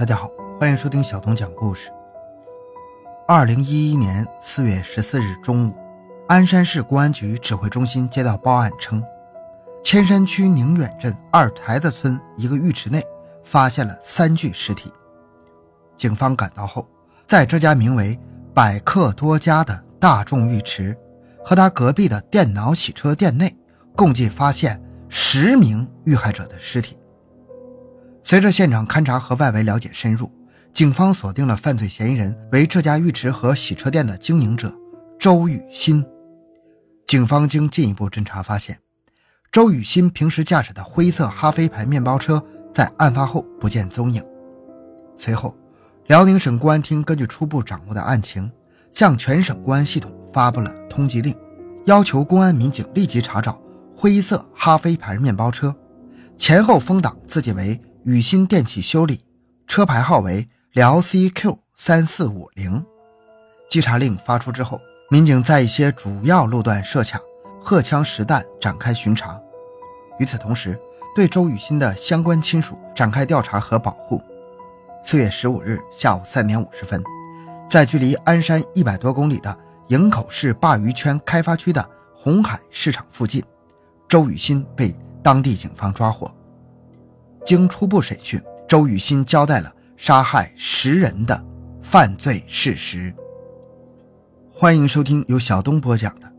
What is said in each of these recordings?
大家好，欢迎收听小东讲故事。二零一一年四月十四日中午，鞍山市公安局指挥中心接到报案称，千山区宁远镇二台子村一个浴池内发现了三具尸体。警方赶到后，在这家名为“百客多家”的大众浴池和他隔壁的电脑洗车店内，共计发现十名遇害者的尸体。随着现场勘查和外围了解深入，警方锁定了犯罪嫌疑人为这家浴池和洗车店的经营者周雨欣。警方经进一步侦查发现，周雨欣平时驾驶的灰色哈飞牌面包车在案发后不见踪影。随后，辽宁省公安厅根据初步掌握的案情，向全省公安系统发布了通缉令，要求公安民警立即查找灰色哈飞牌面包车，前后封档字迹为。宇鑫电器修理，车牌号为辽 CQ 三四五零。稽查令发出之后，民警在一些主要路段设卡，荷枪实弹展开巡查。与此同时，对周雨欣的相关亲属展开调查和保护。四月十五日下午三点五十分，在距离鞍山一百多公里的营口市鲅鱼圈开发区的红海市场附近，周雨欣被当地警方抓获。经初步审讯，周雨欣交代了杀害十人的犯罪事实。欢迎收听由小东播讲的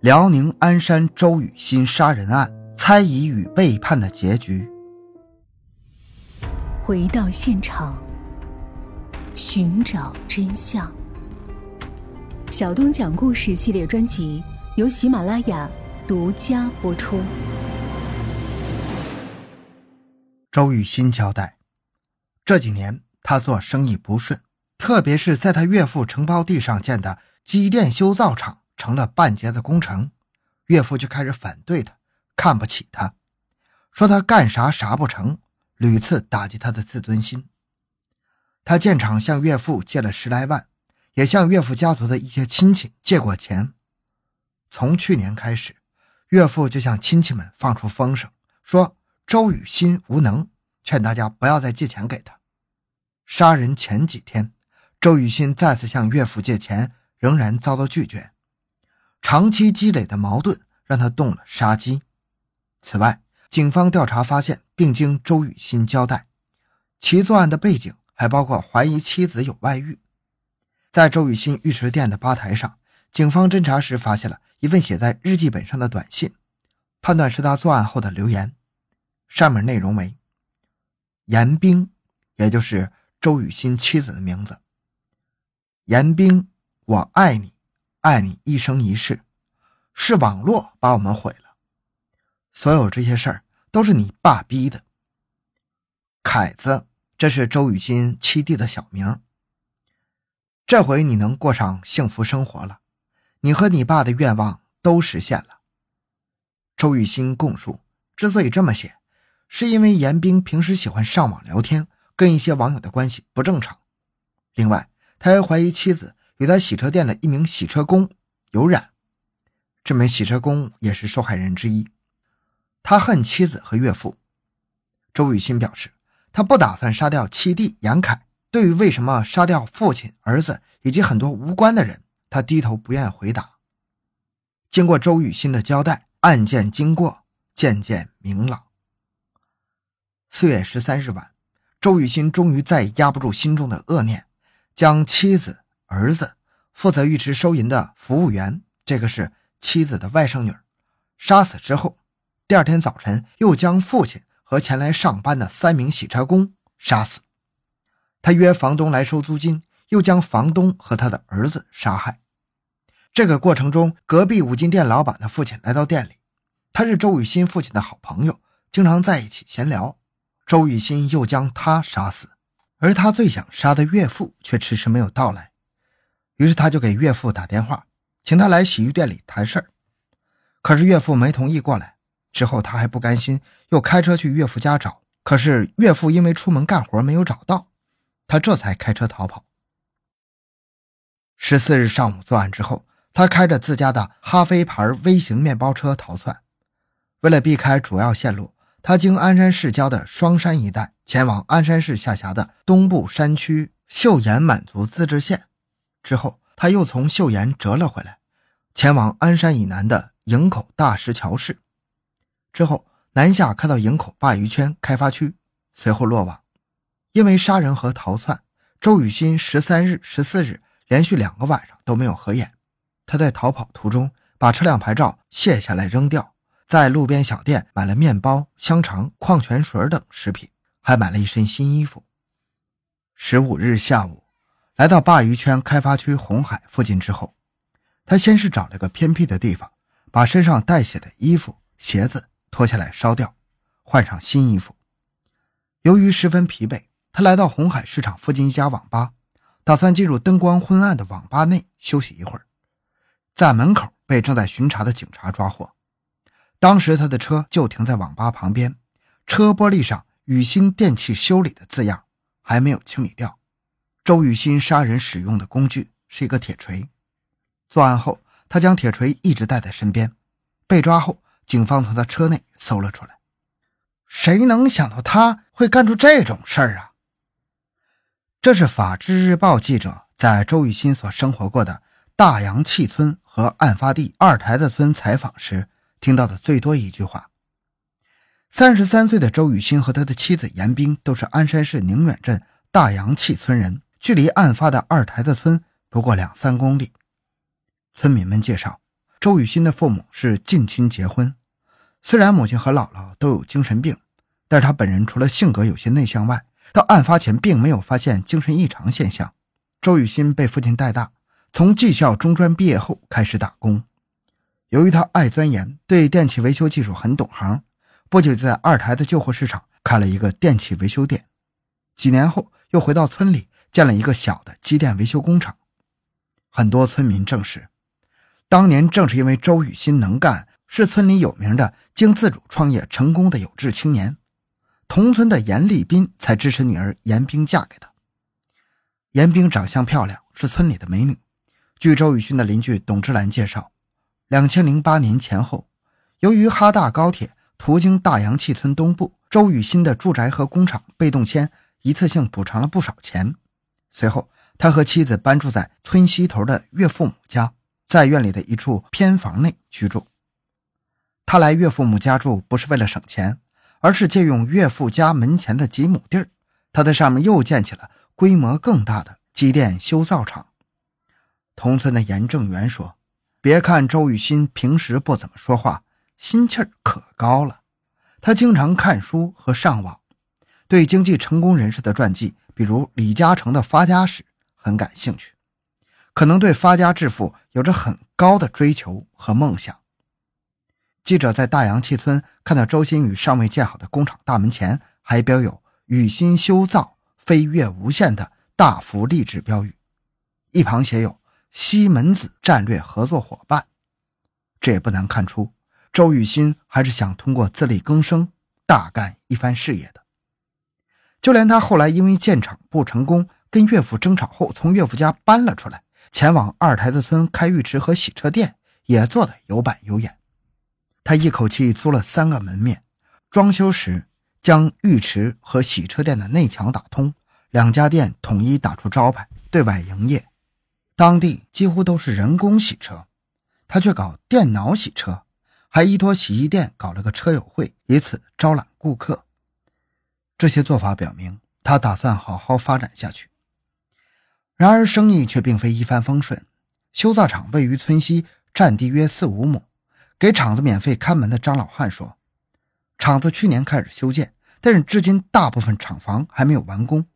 辽宁鞍山周雨欣杀人案：猜疑与背叛的结局。回到现场，寻找真相。小东讲故事系列专辑由喜马拉雅独家播出。周雨欣交代，这几年他做生意不顺，特别是在他岳父承包地上建的机电修造厂成了半截子工程，岳父就开始反对他，看不起他，说他干啥啥不成，屡次打击他的自尊心。他建厂向岳父借了十来万，也向岳父家族的一些亲戚借过钱。从去年开始，岳父就向亲戚们放出风声，说。周雨欣无能，劝大家不要再借钱给他。杀人前几天，周雨欣再次向岳父借钱，仍然遭到拒绝。长期积累的矛盾让他动了杀机。此外，警方调查发现，并经周雨欣交代，其作案的背景还包括怀疑妻子有外遇。在周雨欣浴池店的吧台上，警方侦查时发现了一份写在日记本上的短信，判断是他作案后的留言。上面内容为：严冰，也就是周雨欣妻子的名字。严冰，我爱你，爱你一生一世，是网络把我们毁了。所有这些事儿都是你爸逼的。凯子，这是周雨欣七弟的小名。这回你能过上幸福生活了，你和你爸的愿望都实现了。周雨欣供述，之所以这么写。是因为严冰平时喜欢上网聊天，跟一些网友的关系不正常。另外，他还怀疑妻子与他洗车店的一名洗车工有染，这名洗车工也是受害人之一。他恨妻子和岳父。周雨欣表示，他不打算杀掉七弟严凯。对于为什么杀掉父亲、儿子以及很多无关的人，他低头不愿回答。经过周雨欣的交代，案件经过渐渐明朗。四月十三日晚，周雨欣终于再也压不住心中的恶念，将妻子、儿子、负责浴池收银的服务员（这个是妻子的外甥女）杀死之后，第二天早晨又将父亲和前来上班的三名洗车工杀死。他约房东来收租金，又将房东和他的儿子杀害。这个过程中，隔壁五金店老板的父亲来到店里，他是周雨欣父亲的好朋友，经常在一起闲聊。周雨欣又将他杀死，而他最想杀的岳父却迟迟没有到来。于是他就给岳父打电话，请他来洗浴店里谈事儿。可是岳父没同意过来。之后他还不甘心，又开车去岳父家找。可是岳父因为出门干活没有找到，他这才开车逃跑。十四日上午作案之后，他开着自家的哈飞牌微型面包车逃窜。为了避开主要线路。他经鞍山市郊的双山一带，前往鞍山市下辖的东部山区岫岩满族自治县。之后，他又从岫岩折了回来，前往鞍山以南的营口大石桥市。之后，南下开到营口鲅鱼圈开发区，随后落网。因为杀人和逃窜，周雨欣十三日、十四日连续两个晚上都没有合眼。他在逃跑途中把车辆牌照卸下来扔掉。在路边小店买了面包、香肠、矿泉水等食品，还买了一身新衣服。十五日下午，来到鲅鱼圈开发区红海附近之后，他先是找了个偏僻的地方，把身上带血的衣服、鞋子脱下来烧掉，换上新衣服。由于十分疲惫，他来到红海市场附近一家网吧，打算进入灯光昏暗的网吧内休息一会儿，在门口被正在巡查的警察抓获。当时他的车就停在网吧旁边，车玻璃上“雨欣电器修理”的字样还没有清理掉。周雨欣杀人使用的工具是一个铁锤，作案后他将铁锤一直带在身边。被抓后，警方从他车内搜了出来。谁能想到他会干出这种事儿啊？这是《法制日报》记者在周雨欣所生活过的大洋气村和案发地二台子村采访时。听到的最多一句话。三十三岁的周雨欣和他的妻子严冰都是鞍山市宁远镇大洋气村人，距离案发的二台子村不过两三公里。村民们介绍，周雨欣的父母是近亲结婚，虽然母亲和姥姥都有精神病，但是他本人除了性格有些内向外，到案发前并没有发现精神异常现象。周雨欣被父亲带大，从技校中专毕业后开始打工。由于他爱钻研，对电器维修技术很懂行，不久就在二台的旧货市场开了一个电器维修店。几年后，又回到村里建了一个小的机电维修工厂。很多村民证实，当年正是因为周雨欣能干，是村里有名的经自主创业成功的有志青年，同村的严立斌才支持女儿严冰嫁给他。严冰长相漂亮，是村里的美女。据周雨欣的邻居董志兰介绍。两千零八年前后，由于哈大高铁途经大洋气村东部，周雨欣的住宅和工厂被动迁一次性补偿了不少钱。随后，他和妻子搬住在村西头的岳父母家，在院里的一处偏房内居住。他来岳父母家住不是为了省钱，而是借用岳父家门前的几亩地儿，他在上面又建起了规模更大的机电修造厂。同村的严正元说。别看周雨欣平时不怎么说话，心气儿可高了。他经常看书和上网，对经济成功人士的传记，比如李嘉诚的发家史很感兴趣，可能对发家致富有着很高的追求和梦想。记者在大洋气村看到周新宇尚未建好的工厂大门前，还标有“雨欣修造，飞跃无限”的大幅励志标语，一旁写有。西门子战略合作伙伴，这也不难看出，周雨欣还是想通过自力更生大干一番事业的。就连他后来因为建厂不成功，跟岳父争吵后，从岳父家搬了出来，前往二台子村开浴池和洗车店，也做得有板有眼。他一口气租了三个门面，装修时将浴池和洗车店的内墙打通，两家店统一打出招牌，对外营业。当地几乎都是人工洗车，他却搞电脑洗车，还依托洗衣店搞了个车友会，以此招揽顾客。这些做法表明他打算好好发展下去。然而生意却并非一帆风顺。修造厂位于村西，占地约四五亩。给厂子免费看门的张老汉说：“厂子去年开始修建，但是至今大部分厂房还没有完工，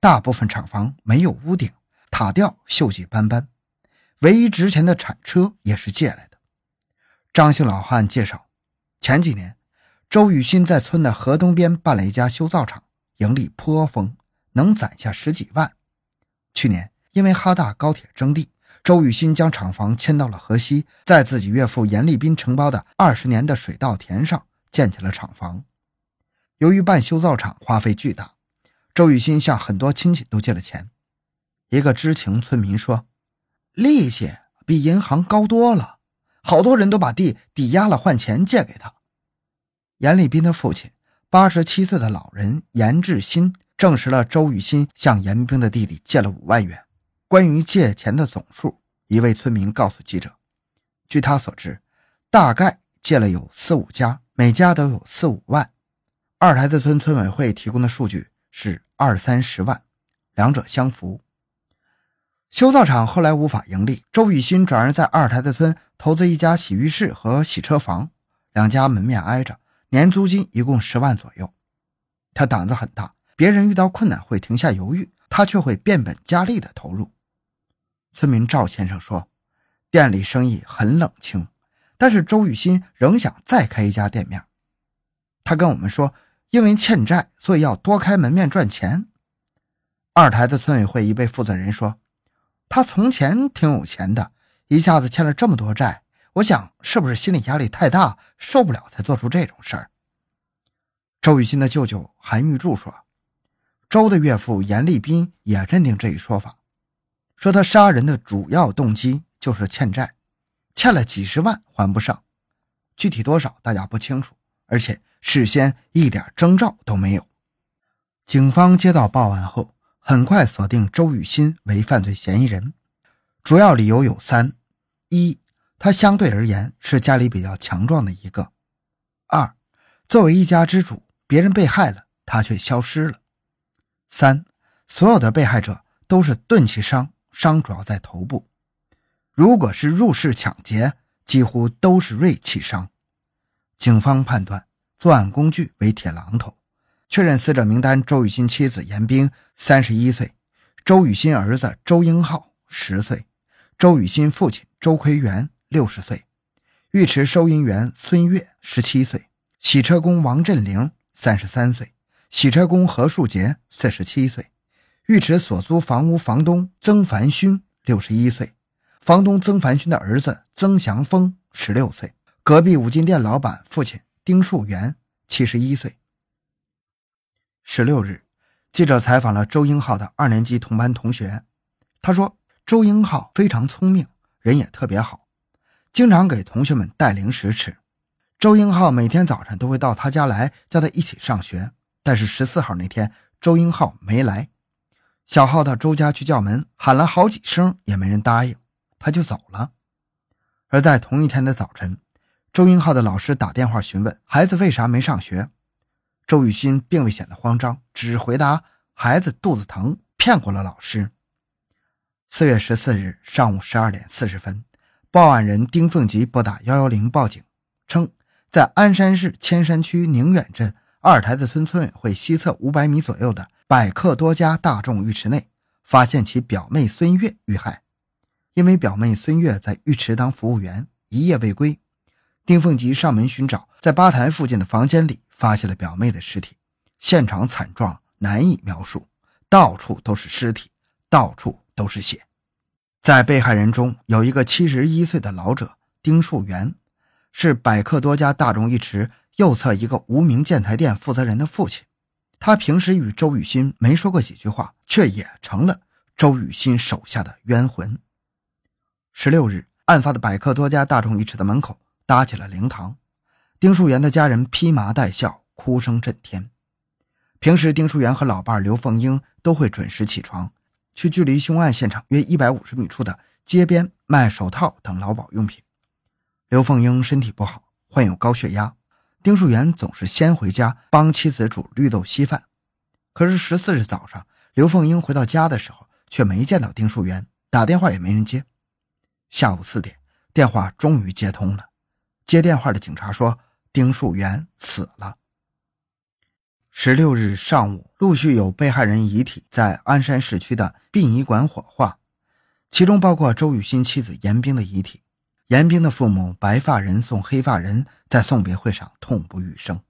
大部分厂房没有屋顶。”塔吊锈迹斑斑，唯一值钱的铲车也是借来的。张姓老汉介绍，前几年周雨欣在村的河东边办了一家修造厂，盈利颇丰，能攒下十几万。去年因为哈大高铁征地，周雨欣将厂房迁到了河西，在自己岳父严立斌承包的二十年的水稻田上建起了厂房。由于办修造厂花费巨大，周雨欣向很多亲戚都借了钱。一个知情村民说：“利息比银行高多了，好多人都把地抵押了换钱借给他。”严立斌的父亲八十七岁的老人严志新证实了周雨欣向严兵的弟弟借了五万元。关于借钱的总数，一位村民告诉记者，据他所知，大概借了有四五家，每家都有四五万。二台子村村委会提供的数据是二三十万，两者相符。修造厂后来无法盈利，周雨欣转而在二台子村投资一家洗浴室和洗车房，两家门面挨着，年租金一共十万左右。他胆子很大，别人遇到困难会停下犹豫，他却会变本加厉的投入。村民赵先生说：“店里生意很冷清，但是周雨欣仍想再开一家店面。他跟我们说，因为欠债，所以要多开门面赚钱。”二台的村委会一位负责人说：“他从前挺有钱的，一下子欠了这么多债，我想是不是心理压力太大，受不了才做出这种事儿？”周雨欣的舅舅韩玉柱说：“周的岳父严立斌也认定这一说法。”说他杀人的主要动机就是欠债，欠了几十万还不上，具体多少大家不清楚，而且事先一点征兆都没有。警方接到报案后，很快锁定周雨欣为犯罪嫌疑人，主要理由有三：一，他相对而言是家里比较强壮的一个；二，作为一家之主，别人被害了，他却消失了；三，所有的被害者都是钝器伤。伤主要在头部，如果是入室抢劫，几乎都是锐器伤。警方判断作案工具为铁榔头，确认死者名单：周雨欣妻子严冰，三十一岁；周雨欣儿子周英浩，十岁；周雨欣父亲周奎元，六十岁；浴池收银员孙悦，十七岁；洗车工王振玲，三十三岁；洗车工何树杰，四十七岁。浴池所租房屋房东曾凡勋，六十一岁；房东曾凡勋的儿子曾祥峰，十六岁；隔壁五金店老板父亲丁树元，七十一岁。十六日，记者采访了周英浩的二年级同班同学，他说：“周英浩非常聪明，人也特别好，经常给同学们带零食吃。周英浩每天早上都会到他家来，叫他一起上学。但是十四号那天，周英浩没来。”小浩到周家去叫门，喊了好几声也没人答应，他就走了。而在同一天的早晨，周英浩的老师打电话询问孩子为啥没上学，周雨欣并未显得慌张，只回答孩子肚子疼，骗过了老师。四月十四日上午十二点四十分，报案人丁凤吉拨打幺幺零报警，称在鞍山市千山区宁远镇二台子村村委会西侧五百米左右的。百客多家大众浴池内，发现其表妹孙悦遇害。因为表妹孙悦在浴池当服务员，一夜未归。丁凤吉上门寻找，在吧台附近的房间里发现了表妹的尸体，现场惨状难以描述，到处都是尸体，到处都是血。在被害人中有一个七十一岁的老者丁树元，是百客多家大众浴池右侧一个无名建材店负责人的父亲。他平时与周雨欣没说过几句话，却也成了周雨欣手下的冤魂。十六日，案发的百客多家大众浴池的门口搭起了灵堂，丁树元的家人披麻戴孝，哭声震天。平时，丁树元和老伴刘凤英都会准时起床，去距离凶案现场约一百五十米处的街边卖手套等劳保用品。刘凤英身体不好，患有高血压。丁树元总是先回家帮妻子煮绿豆稀饭，可是十四日早上，刘凤英回到家的时候，却没见到丁树元，打电话也没人接。下午四点，电话终于接通了，接电话的警察说丁树元死了。十六日上午，陆续有被害人遗体在鞍山市区的殡仪馆火化，其中包括周雨欣妻子严冰的遗体。严冰的父母白发人送黑发人，在送别会上痛不欲生。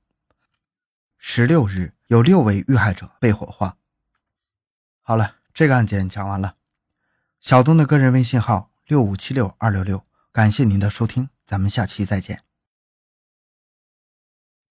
十六日，有六位遇害者被火化。好了，这个案件讲完了。小东的个人微信号六五七六二六六，感谢您的收听，咱们下期再见。